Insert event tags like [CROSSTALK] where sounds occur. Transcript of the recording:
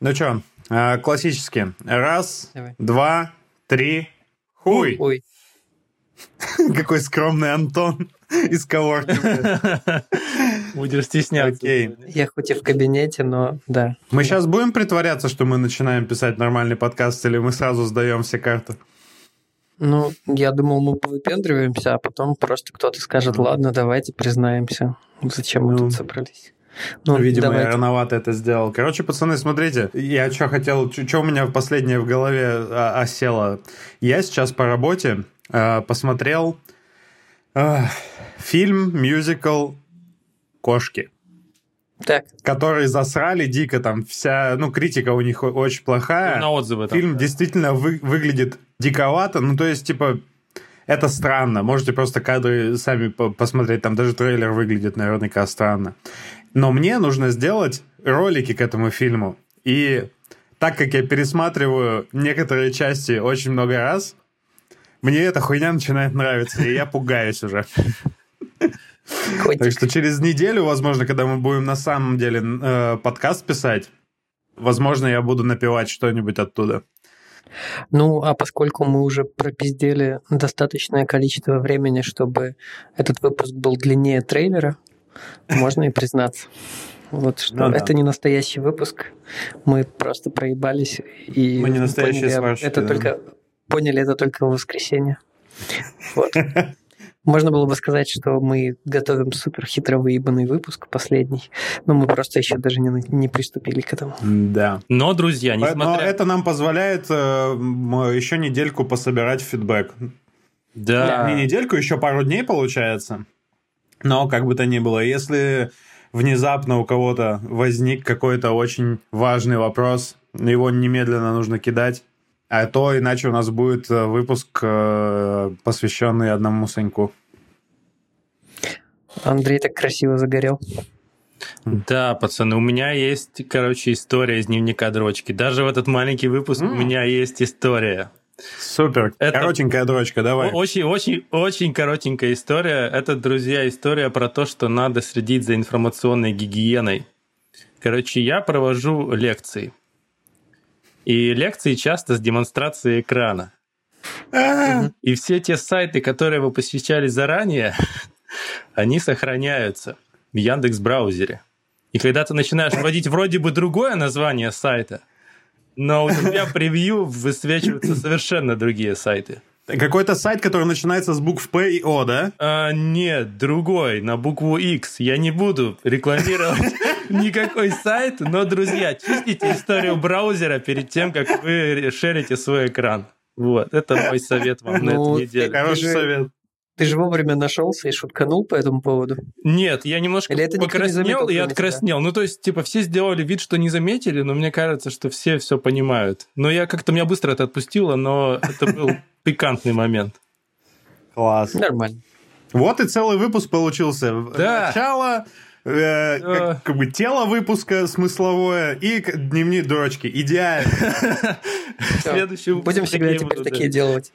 Ну что, классические. Раз, Давай. два, три. Хуй! Ой, [LAUGHS] Какой скромный Антон [LAUGHS] из коворкинга. [LAUGHS] Будешь стесняться. Окей. я хоть и в кабинете, но да. Мы сейчас будем притворяться, что мы начинаем писать нормальный подкаст, или мы сразу сдаем все карты? Ну, я думал, мы повыпендриваемся, а потом просто кто-то скажет, ладно, давайте признаемся, зачем мы Ну, тут собрались. Ну, Видимо, я давайте. рановато это сделал. Короче, пацаны, смотрите, я что хотел, что у меня последнее в голове а, осело. Я сейчас по работе а, посмотрел а, фильм, мюзикл «Кошки». Так, которые засрали дико, там вся, ну, критика у них очень плохая. На отзывы там. Фильм да. действительно вы- выглядит диковато, ну, то есть, типа, это странно. Можете просто кадры сами по- посмотреть, там даже трейлер выглядит наверняка странно. Но мне нужно сделать ролики к этому фильму. И так как я пересматриваю некоторые части очень много раз, мне эта хуйня начинает нравиться, и я пугаюсь уже. котик. Так что через неделю, возможно, когда мы будем на самом деле э, подкаст писать, возможно, я буду напевать что-нибудь оттуда. Ну, а поскольку мы уже пропиздели достаточное количество времени, чтобы этот выпуск был длиннее трейлера, можно и признаться. Вот что Ну да. это не настоящий выпуск. Мы просто проебались и Мы не настоящие поняли сварщики, это да. только поняли это только в воскресенье. Вот. [LAUGHS] Можно было бы сказать, что мы готовим супер хитро выебанный выпуск последний, но мы просто еще даже не, не приступили к этому. Да. Но, друзья, Но несмотря... это нам позволяет э, еще недельку пособирать фидбэк. Да. Не недельку, еще пару дней получается. Но как бы то ни было, если внезапно у кого-то возник какой-то очень важный вопрос, его немедленно нужно кидать. А то иначе у нас будет э, выпуск, э, посвященный одному Саньку. Андрей так красиво загорел. Да, пацаны, у меня есть, короче, история из дневника дрочки. Даже в этот маленький выпуск у М. меня есть история. Супер. Это- Коротенькая дрочка, давай. Очень, очень, очень коротенькая история. Это, друзья, история про то, что надо следить за информационной гигиеной. Короче, я провожу лекции. И лекции часто с демонстрацией экрана. А, И все те сайты, которые вы посещали заранее, [LAUGHS] они сохраняются в Яндекс браузере. И когда ты начинаешь вводить вроде бы другое название сайта, но у тебя превью высвечиваются совершенно другие сайты. Какой-то сайт, который начинается с букв П и О, да? А, нет, другой, на букву X. Я не буду рекламировать [LAUGHS] никакой сайт, но, друзья, чистите историю браузера перед тем, как вы шерите свой экран. Вот, это мой совет вам на Ну, эту неделю. Хороший же- совет. Ты же вовремя нашелся и шутканул по этому поводу. Нет, я немножко Или это покраснел заметил, и откраснел. Ну, то есть, типа, все сделали вид, что не заметили, но мне кажется, что все все понимают. Но я как-то, меня быстро это отпустило, но это был [LAUGHS] пикантный момент. Класс. Нормально. Вот и целый выпуск получился. Да. Начало, э, как, как бы тело выпуска смысловое и дневник дурочки. Идеально. [LAUGHS] Следующий выпуск Будем всегда теперь такие делать.